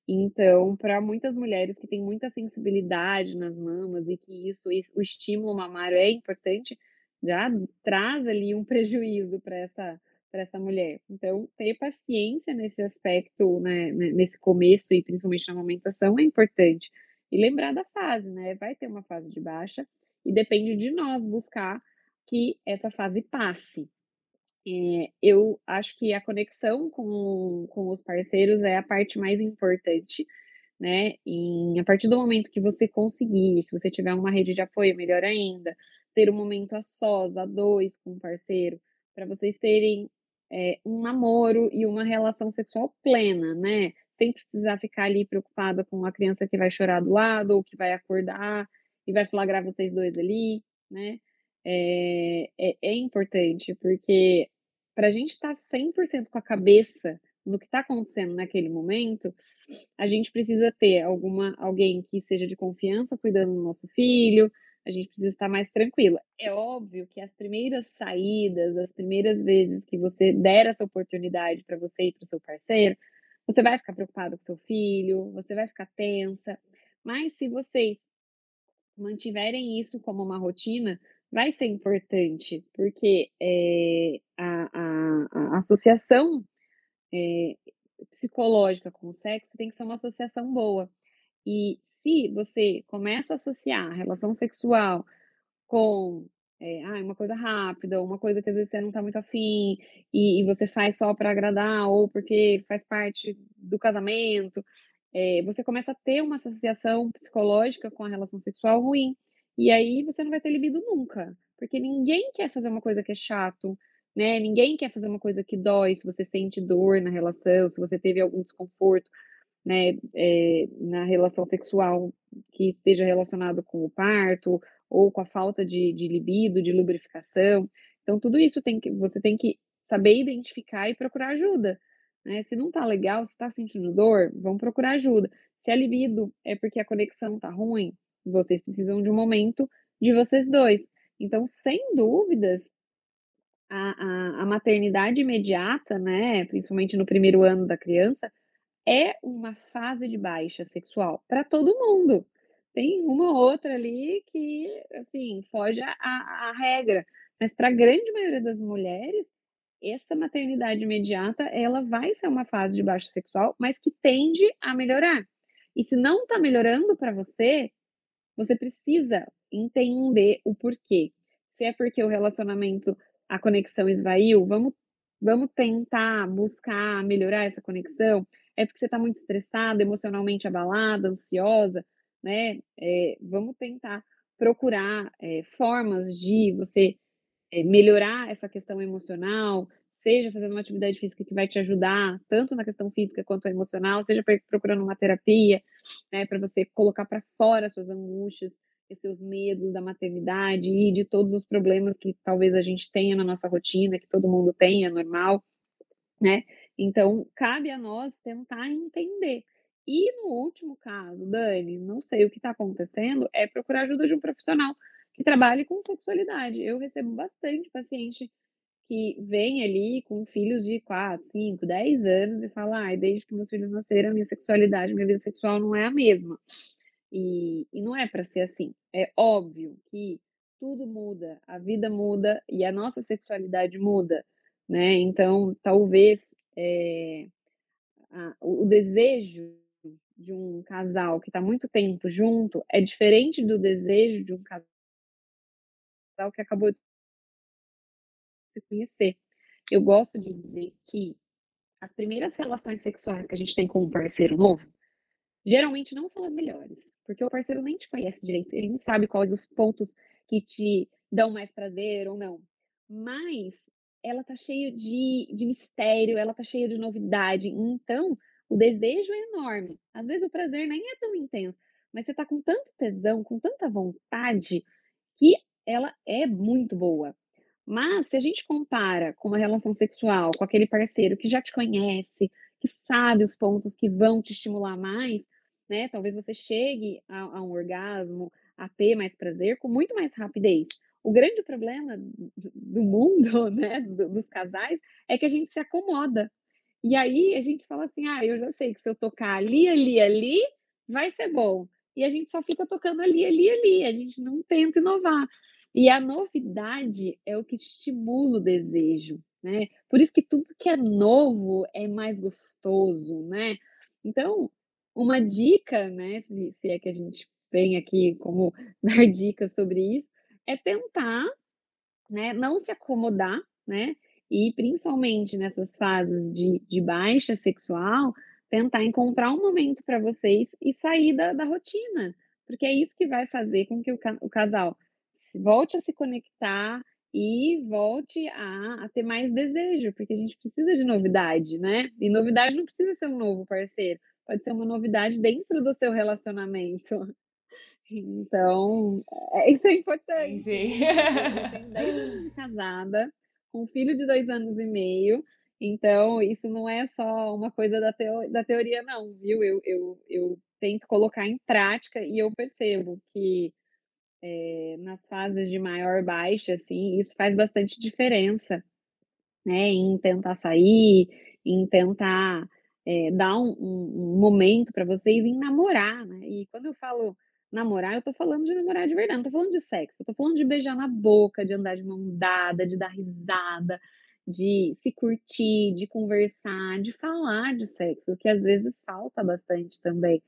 Então, para muitas mulheres que têm muita sensibilidade nas mamas e que isso, o estímulo mamário é importante, já traz ali um prejuízo para essa para essa mulher. Então, ter paciência nesse aspecto, né, nesse começo e principalmente na amamentação é importante. E lembrar da fase, né? Vai ter uma fase de baixa e depende de nós buscar que essa fase passe. É, eu acho que a conexão com, com os parceiros é a parte mais importante, né? E a partir do momento que você conseguir, se você tiver uma rede de apoio, melhor ainda, ter um momento a sós, a dois com o parceiro, para vocês terem é, um namoro e uma relação sexual plena, né? Sem precisar ficar ali preocupada com a criança que vai chorar do lado ou que vai acordar e vai flagrar vocês dois ali, né? É, é, é importante, porque para a gente estar tá 100% com a cabeça no que está acontecendo naquele momento, a gente precisa ter alguma alguém que seja de confiança cuidando do nosso filho, a gente precisa estar mais tranquila. É óbvio que as primeiras saídas, as primeiras vezes que você der essa oportunidade para você e para o seu parceiro, você vai ficar preocupado com seu filho, você vai ficar tensa, mas se vocês mantiverem isso como uma rotina, vai ser importante, porque é, a, a, a, associação é, psicológica com o sexo tem que ser uma associação boa. E se você começa a associar a relação sexual com é, ah, uma coisa rápida, uma coisa que às vezes você não está muito afim, e, e você faz só para agradar, ou porque faz parte do casamento, é, você começa a ter uma associação psicológica com a relação sexual ruim. E aí você não vai ter libido nunca, porque ninguém quer fazer uma coisa que é chato, né? Ninguém quer fazer uma coisa que dói, se você sente dor na relação, se você teve algum desconforto, né, é, na relação sexual que esteja relacionado com o parto ou com a falta de, de libido, de lubrificação. Então, tudo isso tem que, você tem que saber identificar e procurar ajuda. Né? Se não tá legal, se tá sentindo dor, vamos procurar ajuda. Se a libido é porque a conexão tá ruim, vocês precisam de um momento de vocês dois. Então, sem dúvidas, a, a, a maternidade imediata, né, principalmente no primeiro ano da criança, é uma fase de baixa sexual para todo mundo. Tem uma ou outra ali que, assim, foge à, regra, mas para a grande maioria das mulheres, essa maternidade imediata, ela vai ser uma fase de baixa sexual, mas que tende a melhorar. E se não está melhorando para você, você precisa entender o porquê. Se é porque o relacionamento a conexão esvaiu, vamos, vamos tentar buscar melhorar essa conexão. É porque você está muito estressada, emocionalmente abalada, ansiosa, né? É, vamos tentar procurar é, formas de você é, melhorar essa questão emocional, seja fazendo uma atividade física que vai te ajudar, tanto na questão física quanto emocional, seja procurando uma terapia, né, para você colocar para fora suas angústias, seus medos da maternidade e de todos os problemas que talvez a gente tenha na nossa rotina, que todo mundo tenha, normal, né? Então, cabe a nós tentar entender. E no último caso, Dani, não sei o que está acontecendo, é procurar ajuda de um profissional que trabalhe com sexualidade. Eu recebo bastante paciente que vem ali com filhos de 4, 5, 10 anos e fala: ai, desde que meus filhos nasceram, minha sexualidade, minha vida sexual não é a mesma. E, e não é para ser assim. É óbvio que tudo muda, a vida muda e a nossa sexualidade muda, né? Então, talvez é, a, o desejo de um casal que está muito tempo junto é diferente do desejo de um casal que acabou de se conhecer. Eu gosto de dizer que as primeiras relações sexuais que a gente tem com um parceiro novo geralmente não são as melhores, porque o parceiro nem te conhece direito, ele não sabe quais os pontos que te dão mais prazer ou não. Mas ela tá cheia de, de mistério, ela tá cheia de novidade, então o desejo é enorme. Às vezes o prazer nem é tão intenso, mas você tá com tanto tesão, com tanta vontade, que ela é muito boa. Mas se a gente compara com uma relação sexual com aquele parceiro que já te conhece, que sabe os pontos que vão te estimular mais, né? Talvez você chegue a, a um orgasmo, a ter mais prazer com muito mais rapidez. O grande problema do mundo, né, dos casais, é que a gente se acomoda. E aí a gente fala assim: ah, eu já sei que se eu tocar ali, ali, ali, vai ser bom. E a gente só fica tocando ali, ali, ali. A gente não tenta inovar. E a novidade é o que estimula o desejo, né? Por isso que tudo que é novo é mais gostoso, né? Então, uma dica, né, se, se é que a gente tem aqui como dar dicas sobre isso, é tentar, né, não se acomodar, né, e principalmente nessas fases de, de baixa sexual, tentar encontrar um momento para vocês e sair da, da rotina, porque é isso que vai fazer com que o, o casal volte a se conectar e volte a, a, ter mais desejo, porque a gente precisa de novidade, né? E novidade não precisa ser um novo parceiro, pode ser uma novidade dentro do seu relacionamento. Então, é, isso é importante. Sim. Eu tenho 10 anos de casada, com um filho de dois anos e meio. Então, isso não é só uma coisa da, teo da teoria, não, viu? Eu, eu, eu tento colocar em prática e eu percebo que é, nas fases de maior baixa, assim, isso faz bastante diferença, né? Em tentar sair, em tentar é, dar um, um, um momento para vocês em namorar, né? E quando eu falo namorar, eu tô falando de namorar de verdade, não tô falando de sexo, eu tô falando de beijar na boca, de andar de mão dada, de dar risada, de se curtir, de conversar, de falar de sexo, que às vezes falta bastante também.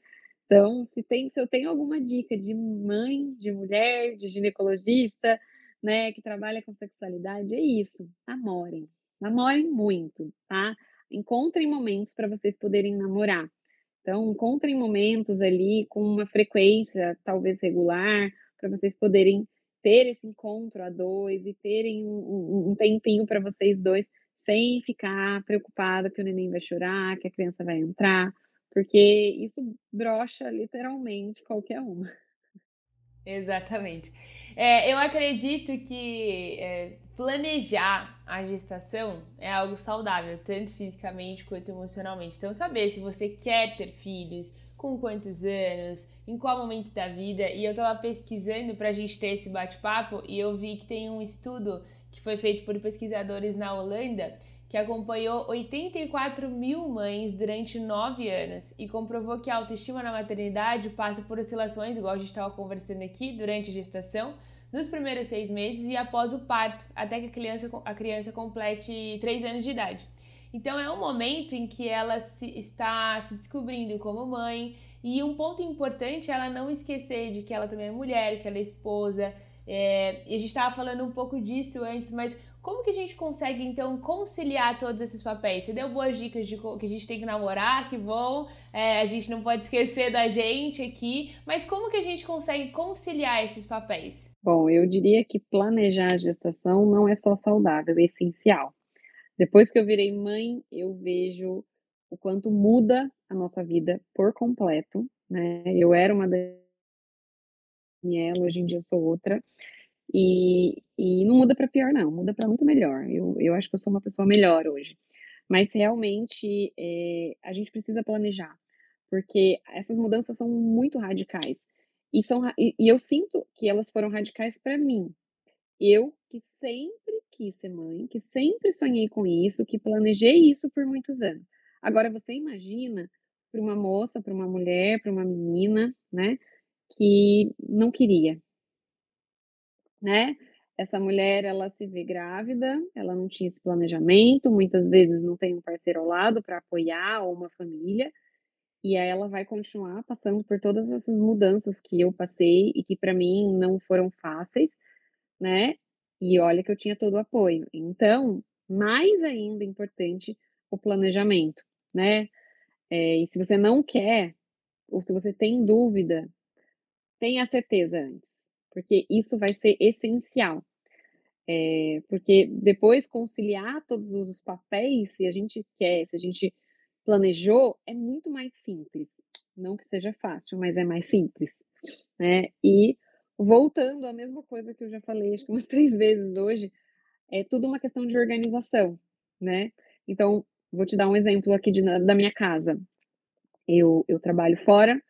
Então, se, tem, se eu tenho alguma dica de mãe, de mulher, de ginecologista, né, que trabalha com sexualidade, é isso. Namorem. Namorem muito, tá? Encontrem momentos para vocês poderem namorar. Então, encontrem momentos ali com uma frequência talvez regular, para vocês poderem ter esse encontro a dois e terem um, um tempinho para vocês dois, sem ficar preocupada que o neném vai chorar, que a criança vai entrar porque isso brocha literalmente qualquer uma. Exatamente. É, eu acredito que é, planejar a gestação é algo saudável, tanto fisicamente quanto emocionalmente. Então, saber se você quer ter filhos, com quantos anos, em qual momento da vida. E eu estava pesquisando para a gente ter esse bate-papo e eu vi que tem um estudo que foi feito por pesquisadores na Holanda, que acompanhou 84 mil mães durante nove anos e comprovou que a autoestima na maternidade passa por oscilações, igual a gente estava conversando aqui, durante a gestação, nos primeiros seis meses e após o parto, até que a criança, a criança complete três anos de idade. Então é um momento em que ela se, está se descobrindo como mãe e um ponto importante é ela não esquecer de que ela também é mulher, que ela é esposa. É, e a gente estava falando um pouco disso antes, mas como que a gente consegue, então, conciliar todos esses papéis? Você deu boas dicas de que a gente tem que namorar, que bom, é, a gente não pode esquecer da gente aqui, mas como que a gente consegue conciliar esses papéis? Bom, eu diria que planejar a gestação não é só saudável, é essencial. Depois que eu virei mãe, eu vejo o quanto muda a nossa vida por completo, né? Eu era uma Daniela, hoje em dia eu sou outra. E, e não muda para pior, não, muda para muito melhor. Eu, eu acho que eu sou uma pessoa melhor hoje. Mas realmente é, a gente precisa planejar, porque essas mudanças são muito radicais. E, são, e, e eu sinto que elas foram radicais para mim. Eu que sempre quis ser mãe, que sempre sonhei com isso, que planejei isso por muitos anos. Agora você imagina para uma moça, para uma mulher, para uma menina, né, que não queria, né? Essa mulher, ela se vê grávida, ela não tinha esse planejamento, muitas vezes não tem um parceiro ao lado para apoiar ou uma família, e aí ela vai continuar passando por todas essas mudanças que eu passei e que para mim não foram fáceis, né? E olha que eu tinha todo o apoio. Então, mais ainda importante o planejamento, né? É, e se você não quer, ou se você tem dúvida, tenha certeza antes porque isso vai ser essencial. É, porque depois conciliar todos os papéis, se a gente quer, se a gente planejou, é muito mais simples. Não que seja fácil, mas é mais simples. Né? E voltando à mesma coisa que eu já falei, acho que umas três vezes hoje, é tudo uma questão de organização, né? Então, vou te dar um exemplo aqui de, da minha casa. Eu, eu trabalho fora,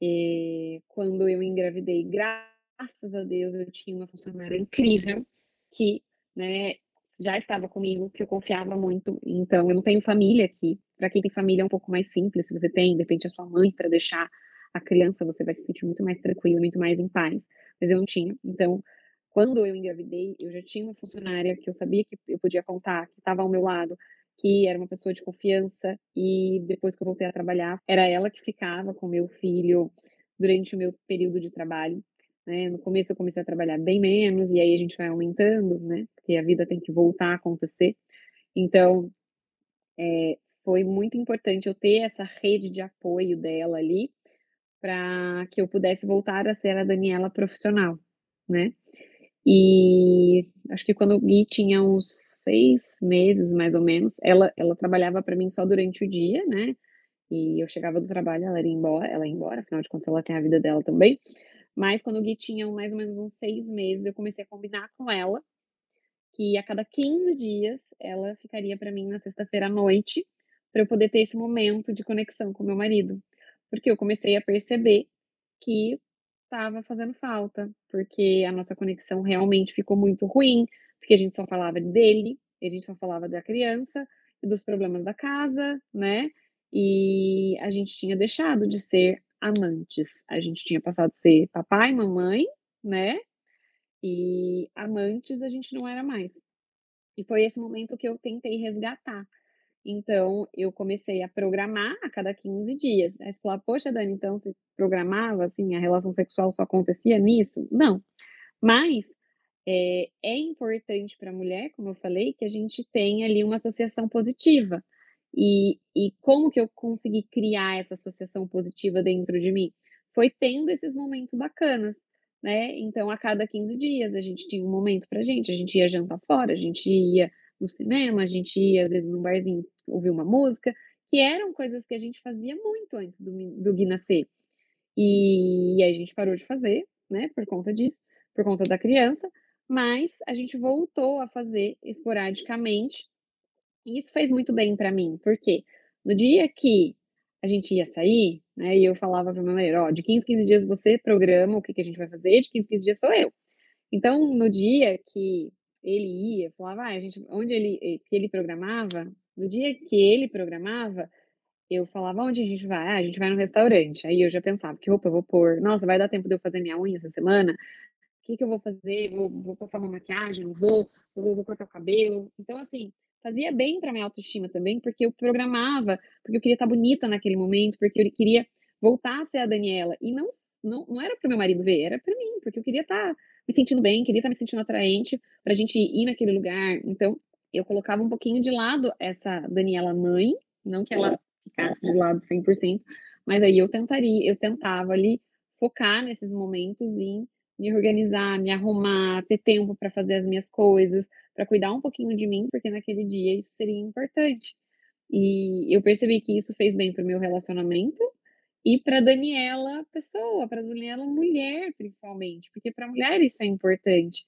e quando eu engravidei, graças graças a Deus, eu tinha uma funcionária incrível que, né, já estava comigo, que eu confiava muito. Então, eu não tenho família aqui. Para quem tem família é um pouco mais simples. Se você tem, de repente, a sua mãe para deixar a criança, você vai se sentir muito mais tranquilo, muito mais em paz. Mas eu não tinha. Então, quando eu engravidei, eu já tinha uma funcionária que eu sabia que eu podia contar, que estava ao meu lado, que era uma pessoa de confiança. E depois que eu voltei a trabalhar, era ela que ficava com meu filho durante o meu período de trabalho. Né? No começo eu comecei a trabalhar bem menos, e aí a gente vai aumentando, né? Porque a vida tem que voltar a acontecer. Então, é, foi muito importante eu ter essa rede de apoio dela ali, para que eu pudesse voltar a ser a Daniela profissional, né? E acho que quando o Gui tinha uns seis meses, mais ou menos, ela, ela trabalhava para mim só durante o dia, né? E eu chegava do trabalho, ela ia embora, ela ia embora, afinal de contas ela tem a vida dela também. Mas quando o Gui tinha mais ou menos uns seis meses, eu comecei a combinar com ela que a cada 15 dias ela ficaria para mim na sexta-feira à noite, para eu poder ter esse momento de conexão com meu marido. Porque eu comecei a perceber que estava fazendo falta, porque a nossa conexão realmente ficou muito ruim, porque a gente só falava dele, a gente só falava da criança e dos problemas da casa, né? E a gente tinha deixado de ser amantes. A gente tinha passado a ser papai, mamãe, né? E amantes a gente não era mais. E foi esse momento que eu tentei resgatar. Então, eu comecei a programar a cada 15 dias. Aí você fala, poxa, Dani, então você programava, assim, a relação sexual só acontecia nisso? Não. Mas é, é importante para a mulher, como eu falei, que a gente tenha ali uma associação positiva. E, e como que eu consegui criar essa associação positiva dentro de mim? Foi tendo esses momentos bacanas, né? Então, a cada 15 dias, a gente tinha um momento pra gente, a gente ia jantar fora, a gente ia no cinema, a gente ia, às vezes, num barzinho ouvir uma música, que eram coisas que a gente fazia muito antes do, do Gui nascer. E, e aí a gente parou de fazer, né, por conta disso, por conta da criança, mas a gente voltou a fazer esporadicamente e isso fez muito bem para mim, porque no dia que a gente ia sair, né, e eu falava para meu marido, ó, de 15 15 dias você programa o que, que a gente vai fazer, de 15 15 dias sou eu. Então, no dia que ele ia, falava, ah, a gente, onde ele, eh, que ele programava, no dia que ele programava, eu falava, onde a gente vai? Ah, a gente vai no restaurante. Aí eu já pensava, que roupa eu vou pôr? Nossa, vai dar tempo de eu fazer minha unha essa semana? O que, que eu vou fazer? Vou, vou passar uma maquiagem? Não vou? Vou, vou cortar o cabelo? Então, assim, fazia bem para minha autoestima também, porque eu programava, porque eu queria estar bonita naquele momento, porque eu queria voltar a ser a Daniela. E não, não, não era para meu marido ver, era para mim, porque eu queria estar me sentindo bem, queria estar me sentindo atraente para a gente ir naquele lugar. Então, eu colocava um pouquinho de lado essa Daniela mãe, não que ela ficasse de lado 100%, mas aí eu tentaria, eu tentava ali focar nesses momentos em me organizar, me arrumar, ter tempo para fazer as minhas coisas, para cuidar um pouquinho de mim, porque naquele dia isso seria importante. E eu percebi que isso fez bem para o meu relacionamento e para Daniela pessoa, para Daniela mulher principalmente, porque para mulher isso é importante.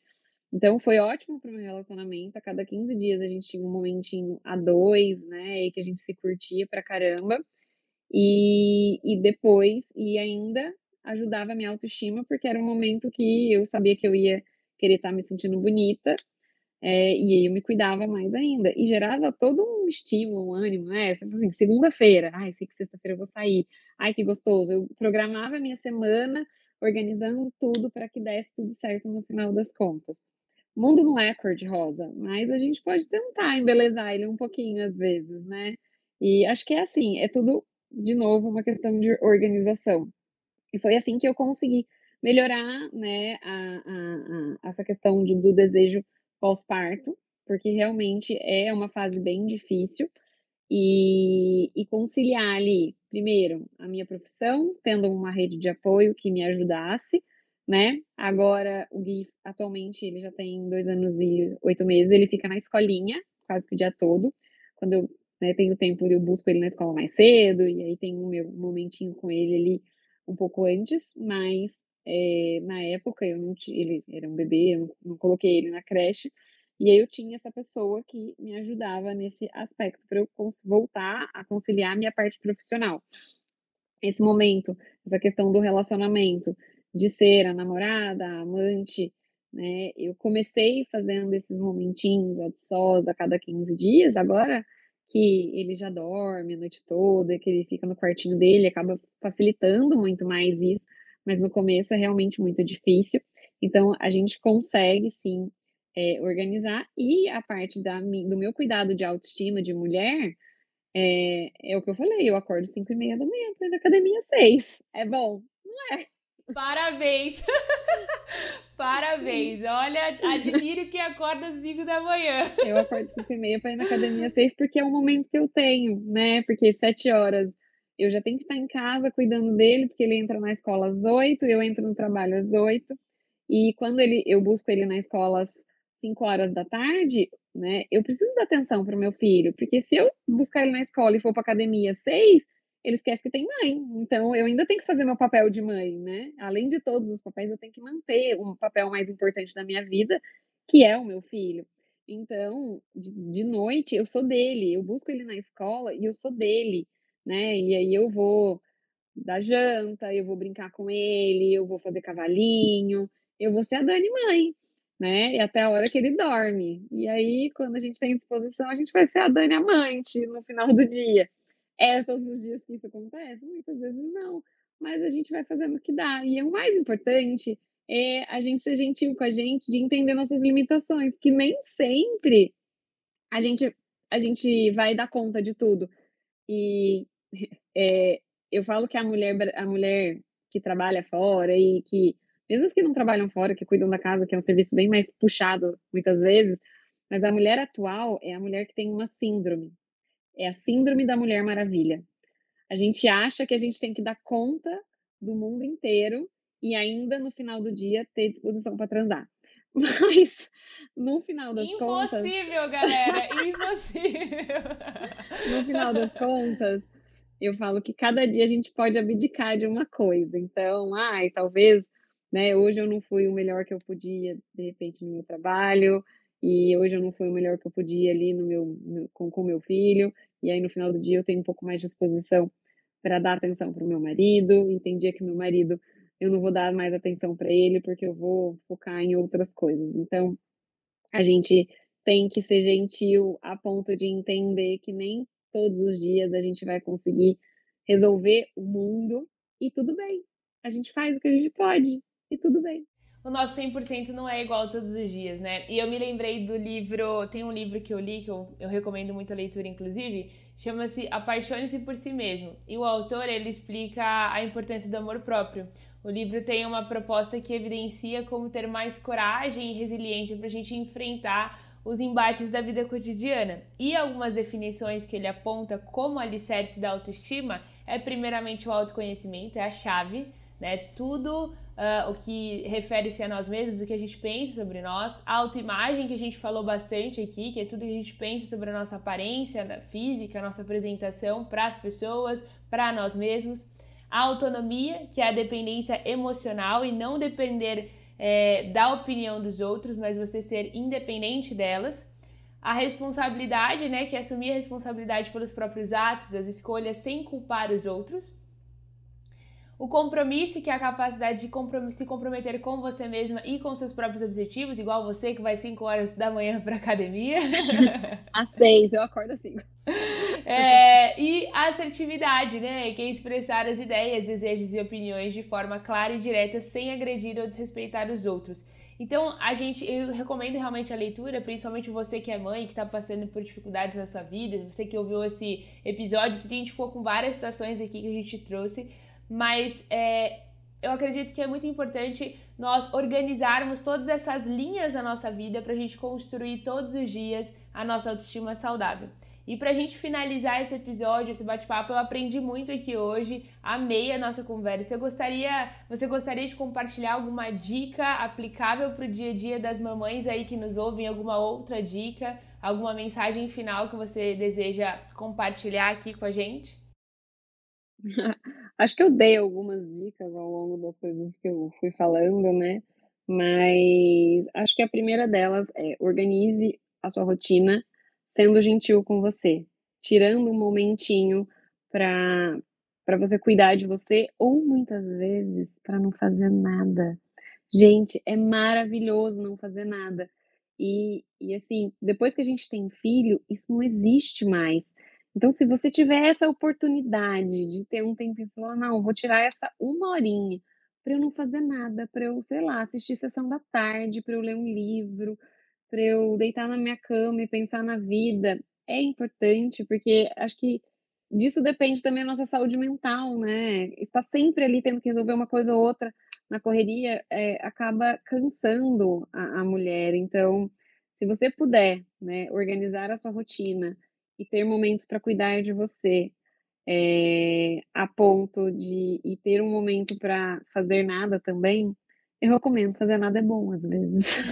Então foi ótimo para o meu relacionamento. A cada 15 dias a gente tinha um momentinho a dois, né? E que a gente se curtia pra caramba. E, e depois, e ainda ajudava a minha autoestima, porque era um momento que eu sabia que eu ia querer estar tá me sentindo bonita. É, e aí eu me cuidava mais ainda. E gerava todo um estímulo, um ânimo, né? Assim, segunda-feira, ai, sei que sexta-feira eu vou sair. Ai, que gostoso. Eu programava a minha semana, organizando tudo para que desse tudo certo no final das contas. O mundo não é cor-de-rosa, mas a gente pode tentar embelezar ele um pouquinho às vezes, né? E acho que é assim, é tudo, de novo, uma questão de organização. E foi assim que eu consegui melhorar, né, a, a, a, essa questão de, do desejo pós-parto, porque realmente é uma fase bem difícil. E, e conciliar ali, primeiro, a minha profissão, tendo uma rede de apoio que me ajudasse, né? Agora, o Gui, atualmente, ele já tem dois anos e oito meses, ele fica na escolinha, quase que o dia todo. Quando eu né, tenho tempo, eu busco ele na escola mais cedo, e aí tem o meu momentinho com ele ali um pouco antes, mas é, na época eu não tinha, ele era um bebê, eu não, coloquei ele na creche, e aí eu tinha essa pessoa que me ajudava nesse aspecto, para eu voltar a conciliar minha parte profissional. Esse momento, essa questão do relacionamento, de ser a namorada, a amante, né? Eu comecei fazendo esses momentinhos a sós a cada 15 dias, agora que ele já dorme a noite toda, que ele fica no quartinho dele, acaba facilitando muito mais isso, mas no começo é realmente muito difícil. Então a gente consegue sim é, organizar e a parte da, do meu cuidado de autoestima de mulher é, é o que eu falei, eu acordo 5 e meia da manhã, tô na academia 6. É bom? Não é? Parabéns! Parabéns! Olha, admiro que acorda às 5 da manhã. Eu acordo 5 e meia para ir na academia às 6 porque é o momento que eu tenho, né? Porque 7 horas eu já tenho que estar em casa cuidando dele, porque ele entra na escola às 8, eu entro no trabalho às 8. E quando ele, eu busco ele na escola às 5 horas da tarde, né? Eu preciso dar atenção para o meu filho, porque se eu buscar ele na escola e for para academia às 6, ele esquece que tem mãe. Então, eu ainda tenho que fazer meu papel de mãe, né? Além de todos os papéis, eu tenho que manter um papel mais importante da minha vida, que é o meu filho. Então, de, de noite, eu sou dele, eu busco ele na escola e eu sou dele, né? E aí eu vou dar janta, eu vou brincar com ele, eu vou fazer cavalinho, eu vou ser a Dani mãe, né? E até a hora que ele dorme. E aí, quando a gente tem disposição, a gente vai ser a Dani amante no final do dia. É todos os dias que isso acontece? Muitas vezes não. Mas a gente vai fazendo o que dá. E o mais importante é a gente ser gentil com a gente, de entender nossas limitações, que nem sempre a gente, a gente vai dar conta de tudo. E é, eu falo que a mulher, a mulher que trabalha fora e que, mesmo as que não trabalham fora, que cuidam da casa, que é um serviço bem mais puxado muitas vezes, mas a mulher atual é a mulher que tem uma síndrome, é a síndrome da Mulher Maravilha. A gente acha que a gente tem que dar conta do mundo inteiro e ainda no final do dia ter disposição para transar. Mas no final das impossível, contas. Impossível, galera! impossível! no final das contas, eu falo que cada dia a gente pode abdicar de uma coisa. Então, ai, talvez, né, hoje eu não fui o melhor que eu podia, de repente, no meu trabalho, e hoje eu não fui o melhor que eu podia ali no meu, no, com o meu filho, e aí no final do dia eu tenho um pouco mais de disposição para dar atenção para o meu marido, entendi que meu marido eu não vou dar mais atenção para ele porque eu vou focar em outras coisas. Então, a gente tem que ser gentil a ponto de entender que nem todos os dias a gente vai conseguir resolver o mundo e tudo bem. A gente faz o que a gente pode e tudo bem. O nosso 100% não é igual todos os dias, né? E eu me lembrei do livro, tem um livro que eu li, que eu, eu recomendo muito a leitura, inclusive, chama-se Apaixone-se por Si Mesmo. E o autor, ele explica a importância do amor próprio. O livro tem uma proposta que evidencia como ter mais coragem e resiliência para a gente enfrentar os embates da vida cotidiana. E algumas definições que ele aponta como alicerce da autoestima é primeiramente o autoconhecimento, é a chave, né? Tudo uh, o que refere-se a nós mesmos, o que a gente pensa sobre nós, a autoimagem que a gente falou bastante aqui, que é tudo que a gente pensa sobre a nossa aparência física, a nossa apresentação para as pessoas, para nós mesmos, a autonomia, que é a dependência emocional e não depender é, da opinião dos outros, mas você ser independente delas. A responsabilidade, né, que é assumir a responsabilidade pelos próprios atos, as escolhas sem culpar os outros. O compromisso, que é a capacidade de comprom se comprometer com você mesma e com seus próprios objetivos, igual você que vai 5 horas da manhã para academia. Às 6, eu acordo às 5. É, e a assertividade, né? Que é expressar as ideias, desejos e opiniões de forma clara e direta, sem agredir ou desrespeitar os outros. Então, a gente, eu recomendo realmente a leitura, principalmente você que é mãe, que está passando por dificuldades na sua vida, você que ouviu esse episódio, se identificou com várias situações aqui que a gente trouxe, mas é, eu acredito que é muito importante nós organizarmos todas essas linhas da nossa vida para a gente construir todos os dias a nossa autoestima saudável. E para a gente finalizar esse episódio, esse bate-papo, eu aprendi muito aqui hoje, amei a nossa conversa. Eu gostaria, você gostaria de compartilhar alguma dica aplicável para o dia a dia das mamães aí que nos ouvem, alguma outra dica, alguma mensagem final que você deseja compartilhar aqui com a gente? Acho que eu dei algumas dicas ao longo das coisas que eu fui falando, né? Mas acho que a primeira delas é organize a sua rotina sendo gentil com você, tirando um momentinho para para você cuidar de você ou muitas vezes para não fazer nada. Gente, é maravilhoso não fazer nada. E, e assim, depois que a gente tem filho, isso não existe mais. Então, se você tiver essa oportunidade de ter um tempo e falar, não, vou tirar essa uma horinha para eu não fazer nada, para eu, sei lá, assistir sessão da tarde, para eu ler um livro, para eu deitar na minha cama e pensar na vida, é importante, porque acho que disso depende também a nossa saúde mental, né? E tá sempre ali tendo que resolver uma coisa ou outra na correria, é, acaba cansando a, a mulher. Então, se você puder, né, organizar a sua rotina e ter momentos para cuidar de você, é, a ponto de e ter um momento para fazer nada também, eu recomendo. Fazer nada é bom às vezes.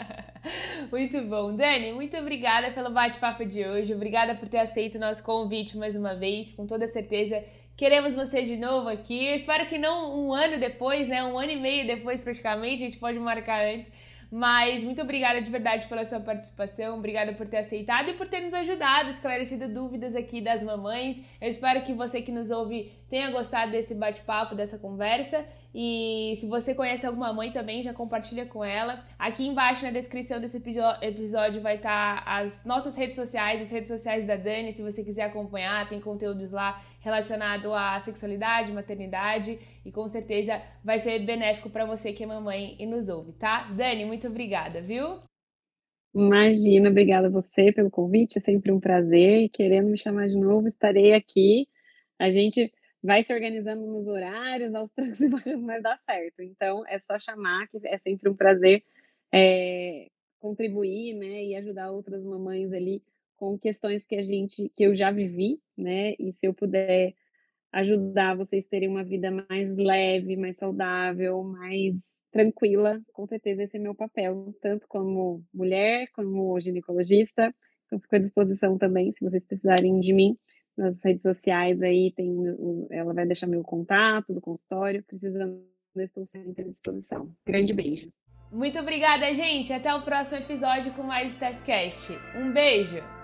muito bom. Dani, muito obrigada pelo bate-papo de hoje. Obrigada por ter aceito o nosso convite mais uma vez. Com toda certeza, queremos você de novo aqui. Espero que não um ano depois, né? Um ano e meio depois, praticamente. A gente pode marcar antes mas muito obrigada de verdade pela sua participação, obrigada por ter aceitado e por ter nos ajudado, esclarecido dúvidas aqui das mamães. Eu espero que você que nos ouve tenha gostado desse bate-papo, dessa conversa. E se você conhece alguma mãe também, já compartilha com ela. Aqui embaixo na descrição desse episódio vai estar as nossas redes sociais, as redes sociais da Dani, se você quiser acompanhar, tem conteúdos lá relacionado à sexualidade, maternidade e com certeza vai ser benéfico para você que é mamãe e nos ouve, tá? Dani, muito obrigada, viu? Imagina, obrigada a você pelo convite, é sempre um prazer. E querendo me chamar de novo, estarei aqui. A gente vai se organizando nos horários, aos trancos mas dá certo. Então, é só chamar, que é sempre um prazer é, contribuir, né, e ajudar outras mamães ali com questões que a gente, que eu já vivi, né, e se eu puder ajudar vocês terem uma vida mais leve, mais saudável, mais tranquila, com certeza esse é meu papel, tanto como mulher, como ginecologista, então fico à disposição também, se vocês precisarem de mim, nas redes sociais aí tem, ela vai deixar meu contato do consultório, precisando, eu estou sempre à disposição. Grande beijo. Muito obrigada, gente. Até o próximo episódio com mais StaffCast. Um beijo!